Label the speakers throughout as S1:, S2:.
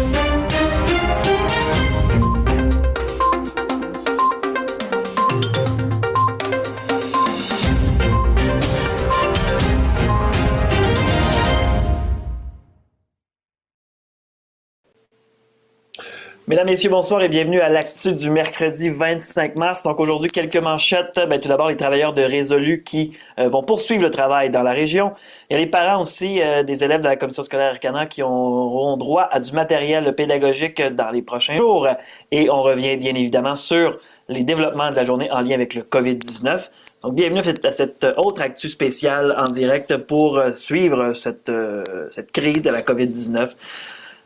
S1: Bye. Mesdames, Messieurs, bonsoir et bienvenue à l'actu du mercredi 25 mars. Donc aujourd'hui, quelques manchettes. Ben, tout d'abord, les travailleurs de Résolu qui euh, vont poursuivre le travail dans la région. Il y a les parents aussi euh, des élèves de la commission scolaire Arcana qui auront droit à du matériel pédagogique dans les prochains jours. Et on revient bien évidemment sur les développements de la journée en lien avec le COVID-19. Donc, bienvenue à cette autre actu spéciale en direct pour euh, suivre cette, cette crise de la COVID-19.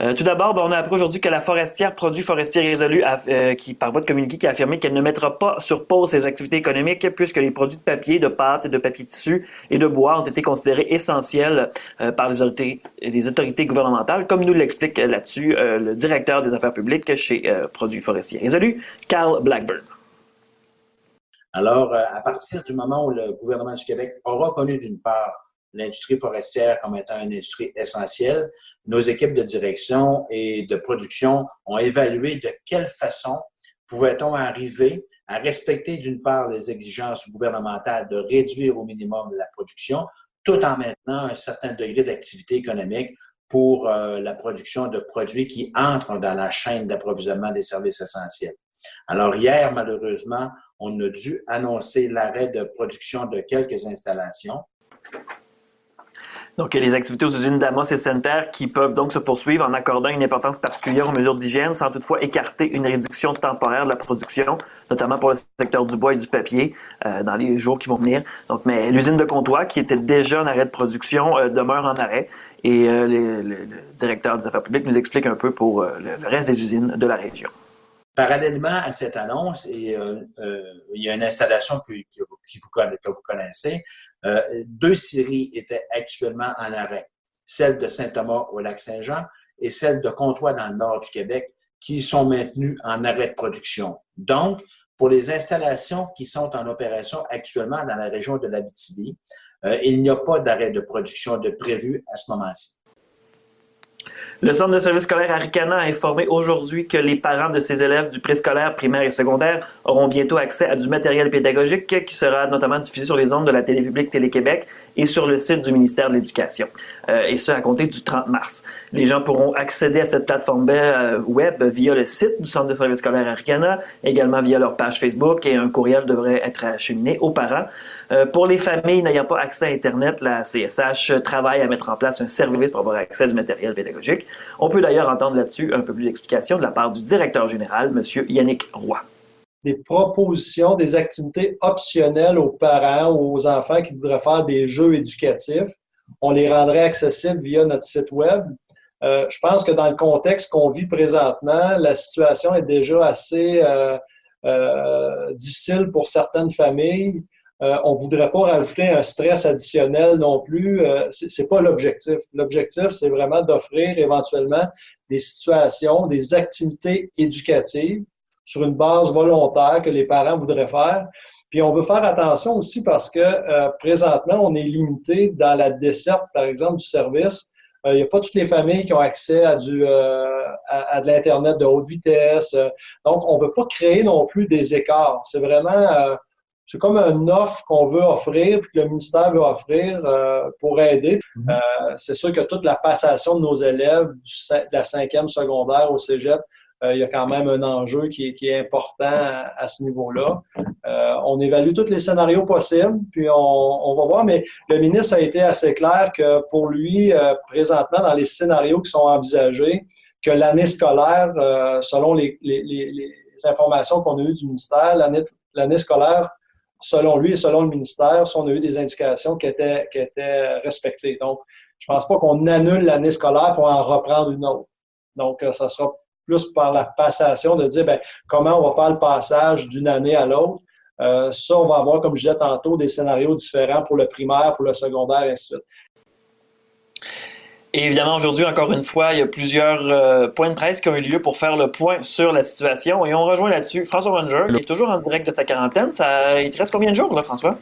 S1: Euh, tout d'abord, ben, on a appris aujourd'hui que la forestière Produits forestiers résolus, euh, qui, par voie de communiqué, qui a affirmé qu'elle ne mettra pas sur pause ses activités économiques puisque les produits de papier, de pâte, de papier tissu et de bois ont été considérés essentiels euh, par les autorités, les autorités gouvernementales, comme nous l'explique là-dessus le directeur des affaires publiques chez Produits forestiers résolus, Carl Blackburn.
S2: Alors, à partir du moment où le gouvernement du Québec aura connu d'une part l'industrie forestière comme étant une industrie essentielle, nos équipes de direction et de production ont évalué de quelle façon pouvait-on arriver à respecter d'une part les exigences gouvernementales de réduire au minimum la production, tout en maintenant un certain degré d'activité économique pour euh, la production de produits qui entrent dans la chaîne d'approvisionnement des services essentiels. Alors hier, malheureusement, on a dû annoncer l'arrêt de production de quelques installations
S1: donc, les activités aux usines d'Amos et Center qui peuvent donc se poursuivre en accordant une importance particulière aux mesures d'hygiène sans toutefois écarter une réduction temporaire de la production, notamment pour le secteur du bois et du papier euh, dans les jours qui vont venir. Donc, mais l'usine de Comtois, qui était déjà en arrêt de production, euh, demeure en arrêt. Et euh, le, directeur des affaires publiques nous explique un peu pour le reste des usines de la région.
S2: Parallèlement à cette annonce, et, euh, euh, il y a une installation que, que vous, connaissez, euh, deux séries étaient actuellement en arrêt. Celle de Saint-Thomas au Lac-Saint-Jean et celle de Comtois dans le nord du Québec, qui sont maintenues en arrêt de production. Donc, pour les installations qui sont en opération actuellement dans la région de l'Abitibi, il n'y a pas d'arrêt de production de prévu à ce moment-ci.
S1: Le Centre de services scolaire Aricana a informé aujourd'hui que les parents de ces élèves du préscolaire, primaire et secondaire auront bientôt accès à du matériel pédagogique qui sera notamment diffusé sur les ondes de la télé publique Télé-Québec et sur le site du ministère de l'Éducation, euh, et ce à compter du 30 mars. Les gens pourront accéder à cette plateforme euh, web via le site du Centre de services scolaire Aricana, également via leur page Facebook et un courriel devrait être acheminé aux parents. Euh, pour les familles n'ayant pas accès à Internet, la CSH travaille à mettre en place un service pour avoir accès du matériel pédagogique. On peut d'ailleurs entendre là-dessus un peu plus d'explications de la part du directeur général, M. Yannick Roy.
S3: Des propositions, des activités optionnelles aux parents ou aux enfants qui voudraient faire des jeux éducatifs. On les rendrait accessibles via notre site Web. Euh, je pense que dans le contexte qu'on vit présentement, la situation est déjà assez euh, difficile pour certaines familles. Euh, on ne voudrait pas rajouter un stress additionnel non plus. Euh, Ce n'est pas l'objectif. L'objectif, c'est vraiment d'offrir éventuellement des situations, des activités éducatives sur une base volontaire que les parents voudraient faire. Puis on veut faire attention aussi parce que euh, présentement, on est limité dans la desserte, par exemple, du service. Il n'y a pas toutes les familles qui ont accès à, du, à de l'Internet de haute vitesse. donc, on ne veut pas créer non plus des écarts. C'est vraiment c'est comme une offre qu'on veut offrir, puis que le ministère veut offrir euh, pour aider. Mhm. Euh, c'est sûr que toute la passation de nos élèves de la cinquième secondaire au cégep, euh, il y a quand même un enjeu qui est, important à, ce niveau-là. on évalue tous les scénarios possibles, puis on, va voir, mais le ministre a été assez clair que pour lui, présentement, dans les scénarios qui sont envisagés, que l'année scolaire, selon les, informations qu'on a eues du ministère, l'année scolaire selon lui et selon le ministère, on a eu des indications qui étaient, qui étaient respectées. Donc, je ne pense pas qu'on annule l'année scolaire pour en reprendre une autre. Donc, euh, ça sera plus par la passation de dire ben, comment on va faire le passage d'une année à l'autre. Euh, ça, on va avoir, comme je disais tantôt, des scénarios différents pour le primaire, pour le secondaire, et ainsi de suite.
S1: Et évidemment, aujourd'hui, encore une fois, il y a plusieurs euh, points de presse qui ont eu lieu pour faire le point sur la situation. Et on rejoint là-dessus François Ranger, qui est toujours en direct de sa quarantaine. Ça, il te reste combien de jours, là, François?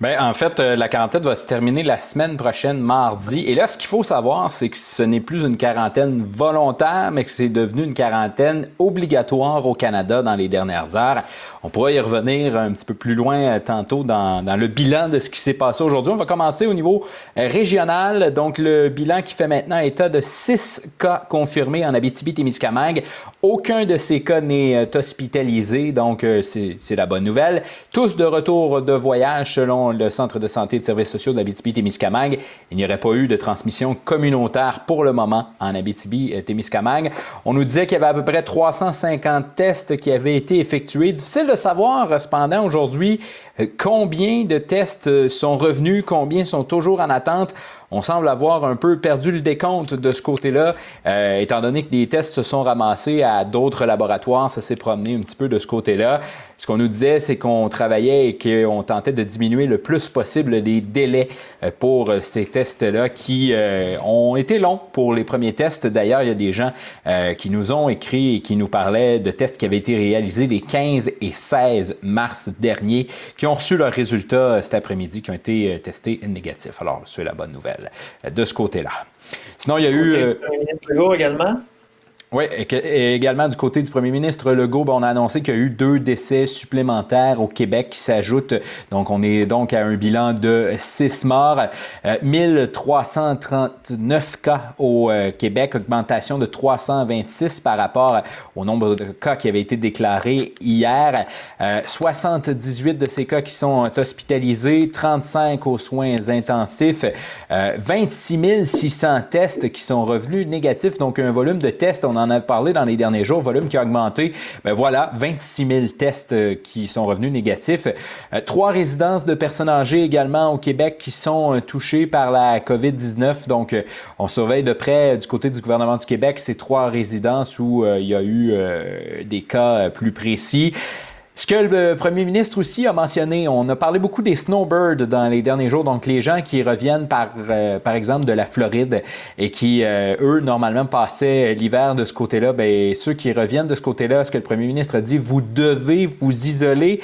S4: Bien, en fait, euh, la quarantaine va se terminer la semaine prochaine, mardi. Et là, ce qu'il faut savoir, c'est que ce n'est plus une quarantaine volontaire, mais que c'est devenu une quarantaine obligatoire au Canada dans les dernières heures. On pourra y revenir un petit peu plus loin euh, tantôt dans, dans le bilan de ce qui s'est passé aujourd'hui. On va commencer au niveau euh, régional. Donc, le bilan qui fait maintenant état de six cas confirmés en Abitibi-Témiscamingue. Aucun de ces cas n'est hospitalisé, donc c'est la bonne nouvelle. Tous de retour de voyage selon le Centre de santé et de services sociaux d'Abitibi-Témiscamingue. Il n'y aurait pas eu de transmission communautaire pour le moment en Abitibi-Témiscamingue. On nous disait qu'il y avait à peu près 350 tests qui avaient été effectués. Difficile de savoir cependant aujourd'hui euh, combien de tests euh, sont revenus, combien sont toujours en attente. On semble avoir un peu perdu le décompte de ce côté-là, euh, étant donné que les tests se sont ramassés à d'autres laboratoires, ça s'est promené un petit peu de ce côté-là. Ce qu'on nous disait, c'est qu'on travaillait et qu'on tentait de diminuer le plus possible les délais pour ces tests-là qui ont été longs pour les premiers tests. D'ailleurs, il y a des gens qui nous ont écrit et qui nous parlaient de tests qui avaient été réalisés les 15 et 16 mars dernier, qui ont reçu leurs résultats euh, cet après-midi, qui ont été euh, testés négatifs. Alors, c'est la bonne nouvelle euh, de ce côté-là. Sinon, il y a eu.
S1: Le également.
S4: Oui, également du côté du premier ministre Legault, ben, on a annoncé qu'il y a eu deux décès supplémentaires au Québec qui s'ajoutent. Donc, on est donc à un bilan de six morts, 1339 cas au euh, Québec, augmentation de 326 par rapport au nombre de cas qui avaient été déclarés hier. 78 euh, de ces cas qui sont hospitalisés, 35 aux soins intensifs, 26 euh, 600 tests qui sont revenus négatifs, donc un volume de tests, on en a parlé dans les derniers jours, volume qui a augmenté. Ben voilà, 26 000 tests euh, qui sont revenus négatifs. Euh, trois résidences de personnes âgées également au Québec qui sont euh, touchées par la COVID-19. Donc, on surveille de près du côté du gouvernement du Québec ces trois résidences où il y a eu des cas plus précis. Ce que le premier ministre aussi a mentionné, on a parlé beaucoup des snowbirds dans les derniers jours, donc les gens qui reviennent par, euh, par exemple de la Floride et qui, euh, eux, normalement passaient l'hiver de ce côté-là, bien, ceux qui reviennent de ce côté-là, ce que le premier ministre a dit, vous devez vous isoler.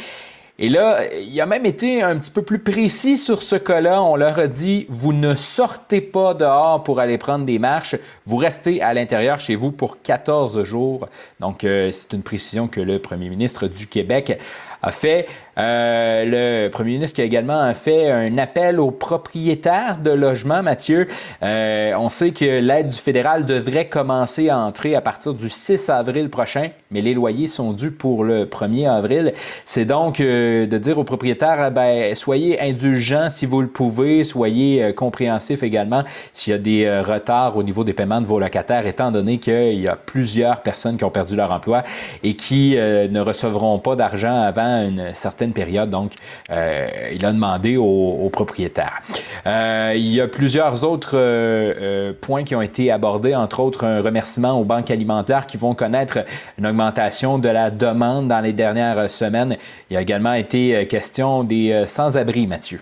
S4: Et là, il a même été un petit peu plus précis sur ce cas-là. On leur a dit, vous ne sortez pas dehors pour aller prendre des marches, vous restez à l'intérieur chez vous pour 14 jours. Donc, euh, c'est une précision que le premier ministre du Québec a fait. Euh, le premier ministre qui a également fait un appel aux propriétaires de logements, Mathieu. Euh, on sait que l'aide du fédéral devrait commencer à entrer à partir du 6 avril prochain, mais les loyers sont dus pour le 1er avril. C'est donc euh, de dire aux propriétaires, ben, soyez indulgents si vous le pouvez, soyez compréhensifs également s'il y a des retards au niveau des paiements de vos locataires, étant donné qu'il y a plusieurs personnes qui ont perdu leur emploi et qui ne recevront pas d'argent avant une certaine période. Donc, euh, il a demandé aux, propriétaires. Euh, il y a plusieurs autres euh, points qui ont été abordés, entre autres un remerciement aux banques alimentaires qui vont connaître une augmentation de la demande dans les dernières semaines. Il a également été question des sans-abri, Mathieu.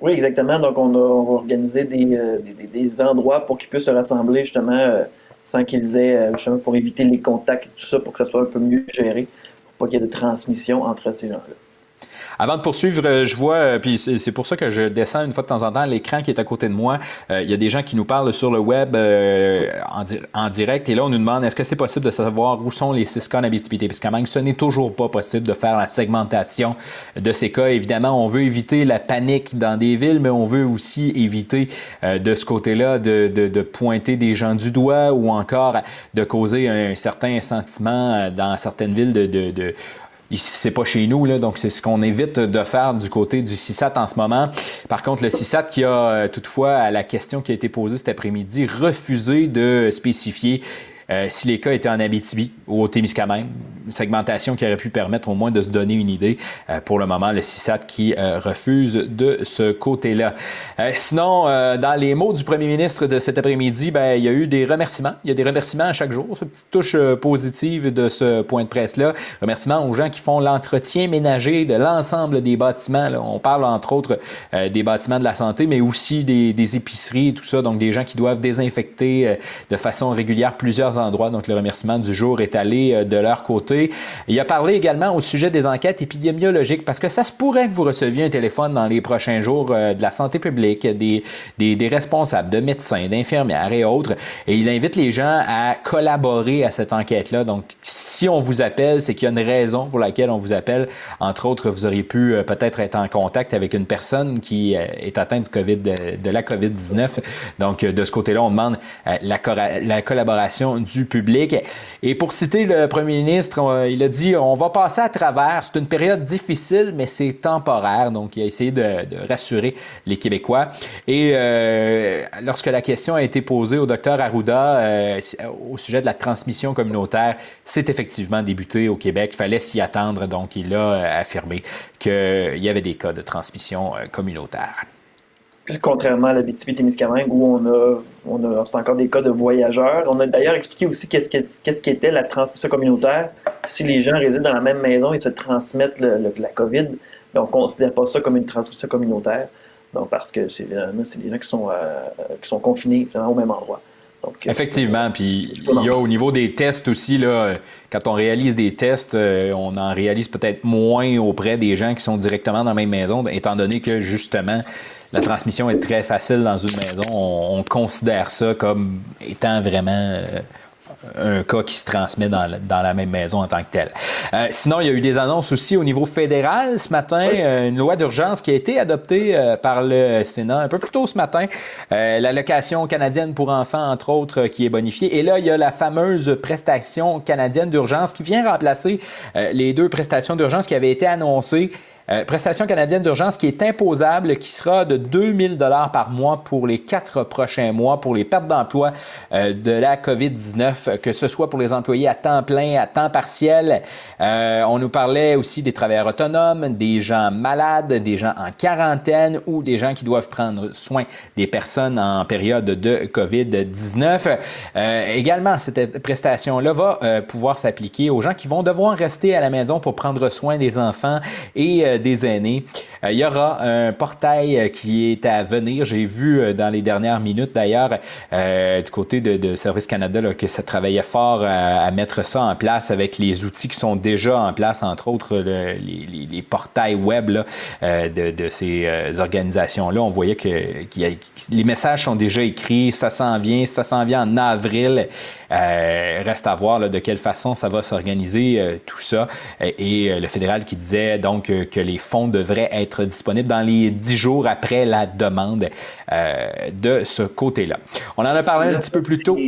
S1: Oui, exactement. Donc, on, a, organisé des, des, endroits pour qu'ils puissent se rassembler justement sans qu'ils aient, justement, pour éviter les contacts et tout ça, pour que ça soit un peu mieux géré qu'il y ait de transmission entre ces gens-là.
S4: Avant de poursuivre, euh, je vois, euh, puis c'est pour ça que je descends une fois de temps en temps l'écran qui est à côté de moi. Euh, il y a des gens qui nous parlent sur le web en, direct et là, on nous demande est-ce que c'est possible de savoir où sont les six cas en habitabilité? Parce que ce n'est toujours pas possible de faire la segmentation de ces cas. Évidemment, on veut éviter la panique dans des villes, mais on veut aussi éviter de ce côté-là de, pointer des gens du doigt ou encore de causer un certain sentiment dans certaines villes de c'est pas chez nous, là, donc c'est ce qu'on évite de faire du côté du CISAT en ce moment. Par contre, le CISAT qui a euh, toutefois, à la question qui a été posée cet après-midi, refusé de spécifier euh, si les cas étaient en Abitibi ou au Témiscamingue, une segmentation qui aurait pu permettre au moins de se donner une idée. Euh, pour le moment, le CISAT qui euh, refuse de ce côté-là. sinon, dans les mots du premier ministre de cet après-midi, ben, il y a eu des remerciements. Il y a des remerciements à chaque jour. Cette petite touche positive de ce point de presse-là. Remerciements aux gens qui font l'entretien ménager de l'ensemble des bâtiments. On parle entre autres des bâtiments de la santé, mais aussi des, des épiceries et tout ça. Donc des gens qui doivent désinfecter de façon régulière plusieurs endroits. Donc, le remerciement du jour est allé de leur côté. Il a parlé également au sujet des enquêtes épidémiologiques parce que ça se pourrait que vous receviez un téléphone dans les prochains jours de la santé publique, des, des, des responsables, de médecins, d'infirmières et autres. Et il invite les gens à collaborer à cette enquête-là. Donc, si on vous appelle, c'est qu'il y a une raison pour laquelle on vous appelle. Entre autres, vous auriez pu peut-être être en contact avec une personne qui est atteinte du COVID, de, la COVID-19. Donc, de ce côté-là, on demande la, la collaboration du public. Et pour citer le premier ministre, il a dit on va passer à travers. C'est une période difficile, mais c'est temporaire. Donc, il a essayé de, rassurer les Québécois. Et euh, lorsque la question a été posée au docteur Arruda euh, au sujet de la transmission communautaire, c'est effectivement débuté au Québec. Il fallait s'y attendre. Donc, il a euh, affirmé qu'il y avait des cas de transmission communautaire.
S1: Contrairement à la BTB-Témiscamingue où on a, on a encore des cas de voyageurs. On a d'ailleurs expliqué aussi qu'est-ce qu'est-ce qu'était la transmission communautaire. Si les gens résident dans la même maison et se transmettent la COVID, ben, on ne considère pas ça comme une transmission communautaire. Donc, parce que c'est des gens qui sont, euh, qui sont confinés au même endroit.
S4: Euh, Effectivement. Puis il y a au niveau des tests aussi, là, quand on réalise des tests, euh, on en réalise peut-être moins auprès des gens qui sont directement dans la même maison, étant donné que justement, la transmission est très facile dans une maison. On, considère ça comme étant vraiment un cas qui se transmet dans, la même maison en tant que tel. Euh, sinon, il y a eu des annonces aussi au niveau fédéral ce matin, euh, une loi d'urgence qui a été adoptée euh, par le Sénat un peu plus tôt ce matin, l'allocation canadienne pour enfants, entre autres, qui est bonifiée. Et là, il y a la fameuse prestation canadienne d'urgence qui vient remplacer les deux prestations d'urgence qui avaient été annoncées euh, prestation canadienne d'urgence qui est imposable, qui sera de 2000 dollars par mois pour les quatre prochains mois pour les pertes d'emploi euh, de la COVID-19, que ce soit pour les employés à temps plein, à temps partiel. Euh, on nous parlait aussi des travailleurs autonomes, des gens malades, des gens en quarantaine ou des gens qui doivent prendre soin des personnes en période de COVID-19. également, cette prestation-là va pouvoir s'appliquer aux gens qui vont devoir rester à la maison pour prendre soin des enfants et euh, des aînés. Euh, il y aura un portail euh, qui est à venir. J'ai vu dans les dernières minutes d'ailleurs du côté de, Service Canada que ça travaillait fort à, mettre ça en place avec les outils qui sont déjà en place, entre autres les, portails web de, ces organisations-là. On voyait que, les messages sont déjà écrits, ça s'en vient, ça s'en vient en avril. reste à voir de quelle façon ça va s'organiser, tout ça. Et, le fédéral qui disait donc que les fonds devraient être disponibles dans les dix jours après la demande euh, de ce côté-là. On en a parlé un petit peu plus tôt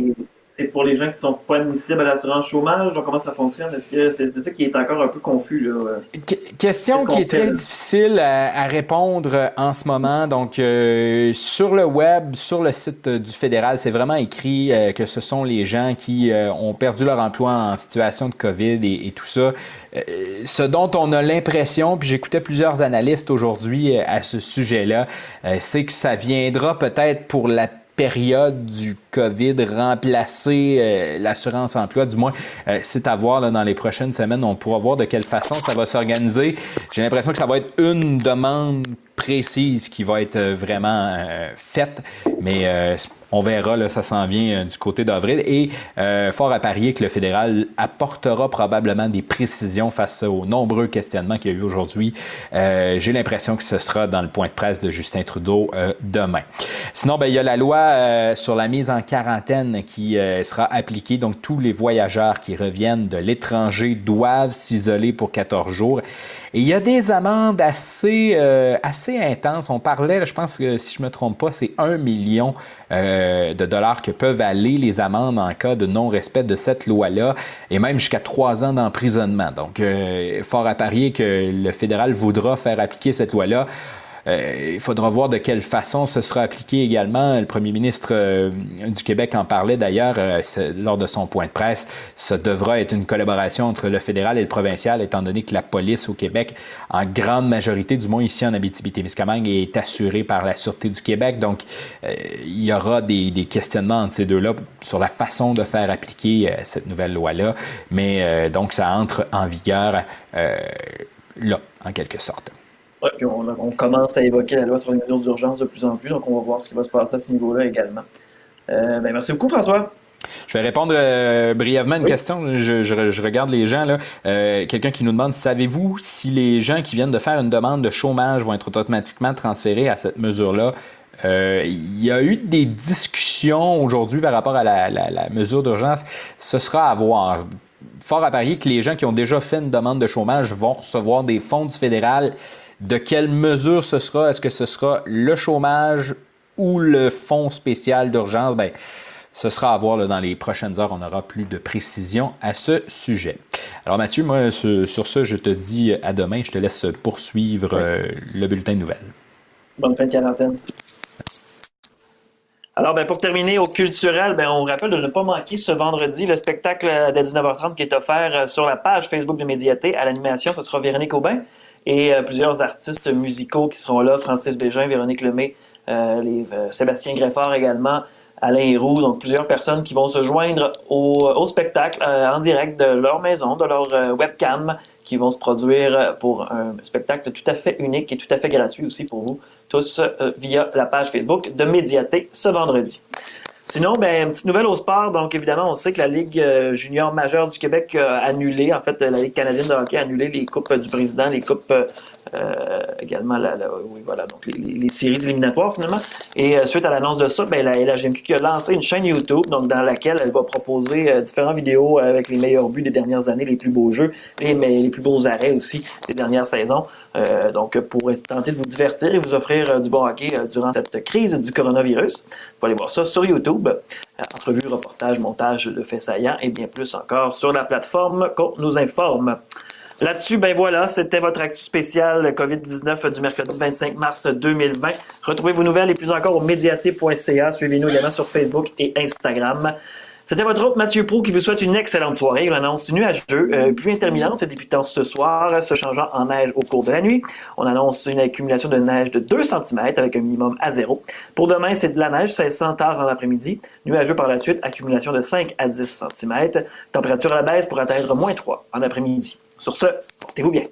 S1: c'est pour les gens qui ne sont pas admissibles à l'assurance chômage? comment ça fonctionne? Est-ce que c'est ça qui est encore un peu confus? Là?
S4: question qui est très difficile à, répondre en ce moment. Donc, euh, sur le web, sur le site du fédéral, c'est vraiment écrit euh, que ce sont les gens qui euh, ont perdu leur emploi en situation de COVID et, et tout ça. ce dont on a l'impression, puis j'écoutais plusieurs analystes aujourd'hui à ce sujet-là, c'est que ça viendra peut-être pour la période du COVID remplacer euh, l'assurance emploi. Du moins, euh, c'est à voir dans les prochaines semaines. On pourra voir de quelle façon ça va s'organiser. J'ai l'impression que ça va être une demande précise qui va être euh, vraiment faite, mais on verra, là, ça s'en vient euh, du côté d'avril. Et euh, fort à parier que le fédéral apportera probablement des précisions face aux nombreux questionnements qu'il y a eu aujourd'hui. Euh, j'ai l'impression que ce sera dans le point de presse de Justin Trudeau demain. Sinon, ben, il y a la loi sur la mise en quarantaine qui sera appliquée. Donc, tous les voyageurs qui reviennent de l'étranger doivent s'isoler pour 14 jours. Il y a des amendes assez, euh, assez intenses. On parlait, je pense que si je ne me trompe pas, c'est un million euh, de dollars que peuvent aller les amendes en cas de non-respect de cette loi-là, et même jusqu'à trois ans d'emprisonnement. Donc, euh, fort à parier que le fédéral voudra faire appliquer cette loi-là. Euh, il faudra voir de quelle façon ce sera appliqué également. Le premier ministre euh, du Québec en parlait d'ailleurs euh, lors de son point de presse. Ça devra être une collaboration entre le fédéral et le provincial, étant donné que la police au Québec, en grande majorité, du moins ici en Abitibi-Témiscamingue, est assurée par la Sûreté du Québec. Donc, il y aura des, questionnements entre ces deux-là sur la façon de faire appliquer cette nouvelle loi-là. Mais donc, ça entre en vigueur là, en quelque sorte
S1: on, commence à évoquer la loi sur les mesures d'urgence de plus en plus, donc on va voir ce qui va se passer à ce niveau-là également. Euh, ben, merci beaucoup, François.
S4: Je vais répondre euh, brièvement à une question. Je, regarde les gens. là. Euh, quelqu'un qui nous demande savez-vous si les gens qui viennent de faire une demande de chômage vont être automatiquement transférés à cette mesure-là? Euh, il y a eu des discussions aujourd'hui par rapport à la, mesure d'urgence. Ce sera à voir. Fort à parier que les gens qui ont déjà fait une demande de chômage vont recevoir des fonds du fédéral. De quelle mesure ce sera? Est-ce que ce sera le chômage ou le fonds spécial d'urgence? Bien, ce sera à voir dans les prochaines heures. On aura plus de précision à ce sujet. Alors Mathieu, moi, sur ce, je te dis à demain. Je te laisse poursuivre euh, le bulletin de nouvelles.
S1: Bonne fin de quarantaine. Alors, ben, pour terminer au culturel, ben, on vous rappelle de ne pas manquer ce vendredi le spectacle de 19h30 qui est offert euh, sur la page Facebook de Médiaté. À l'animation, ce sera Véronique Aubin et euh, plusieurs artistes musicaux qui seront là. Francis Bégin, Véronique Lemay, Sébastien Greffard également. Alain Héroux, donc plusieurs personnes qui vont se joindre au, spectacle euh, en direct de leur maison, de leur euh, webcam, qui vont se produire pour un spectacle tout à fait unique et tout à fait gratuit aussi pour vous tous euh, via la page Facebook de Médiaté ce vendredi. Sinon, ben, une petite nouvelle au sport. Donc, évidemment, on sait que la Ligue euh, junior majeure du Québec a annulé, en fait, la Ligue canadienne de hockey a annulé les coupes du président, les coupes euh, également, la, oui, voilà, donc les, séries éliminatoires finalement. Et euh, suite à l'annonce de ça, ben, la LHMQ qui a lancé une chaîne YouTube, donc dans laquelle elle va proposer différentes vidéos avec les meilleurs buts des dernières années, les plus beaux jeux, les, les plus beaux arrêts aussi des dernières saisons. Euh, donc, pour tenter de vous divertir et vous offrir euh, du bon hockey euh, durant cette crise du coronavirus, vous pouvez aller voir ça sur YouTube. entrevue, reportage, montage de faits saillants et bien plus encore sur la plateforme qu'on nous informe. Là-dessus, ben voilà, c'était votre actu spécial COVID-19 du mercredi 25 mars 2020. Retrouvez vos nouvelles et plus encore au médiaté.ca. Suivez-nous également sur Facebook et Instagram. C'était votre hôte Mathieu Pro qui vous souhaite une excellente soirée. Une annonce nuageux, euh, pluie interminente débutant ce soir, se changeant en neige au cours de la nuit. On annonce une accumulation de neige de 2 cm avec un minimum à zéro. Pour demain, c'est de la neige, 1600 tard en après-midi. Nuageux par la suite, accumulation de 5 à 10 cm. Température à la baisse pour atteindre moins 3 en après-midi. Sur ce, portez-vous bien.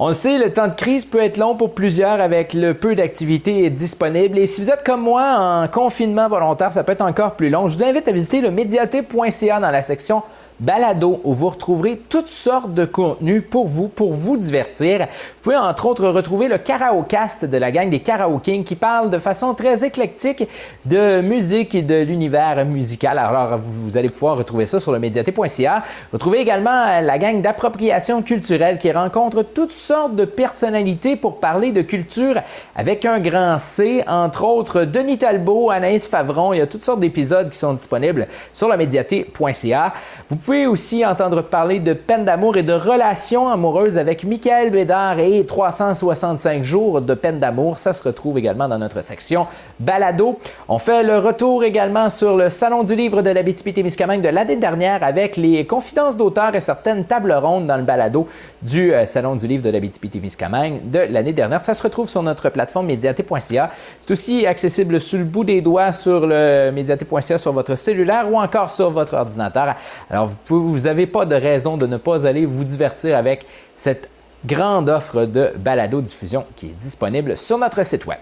S4: On le sait, le temps de crise peut être long pour plusieurs avec le peu d'activités disponibles. Et si vous êtes comme moi en confinement volontaire, ça peut être encore plus long. Je vous invite à visiter le médiaté.ca dans la section balado où vous retrouverez toutes sortes de contenus pour vous, pour vous divertir. Vous pouvez entre autres retrouver le Karaokast de la gang des Karaoke qui parle de façon très éclectique de musique et de l'univers musical. Alors vous, allez pouvoir retrouver ça sur le médiaté.ca. Retrouvez également la gang d'appropriation culturelle qui rencontre toutes sortes de personnalités pour parler de culture avec un grand C, entre autres Denis Talbot, Anaïs Favron. Il y a toutes sortes d'épisodes qui sont disponibles sur le médiaté.ca. Vous pouvez aussi entendre parler de peine d'amour et de relations amoureuses avec Michael Bédard et 365 jours de peine d'amour. Ça se retrouve également dans notre section balado. On fait le retour également sur le Salon du livre de la témiscamingue de l'année dernière avec les confidences d'auteurs et certaines tables rondes dans le balado du euh, Salon du livre de la témiscamingue de l'année dernière. Ça se retrouve sur notre plateforme médiaté.ca. C'est aussi accessible sur le bout des doigts sur le médiaté.ca sur votre cellulaire ou encore sur votre ordinateur. Alors, vous n'avez pas de raison de ne pas aller vous divertir avec cette grande offre de balado-diffusion qui est disponible sur notre site web.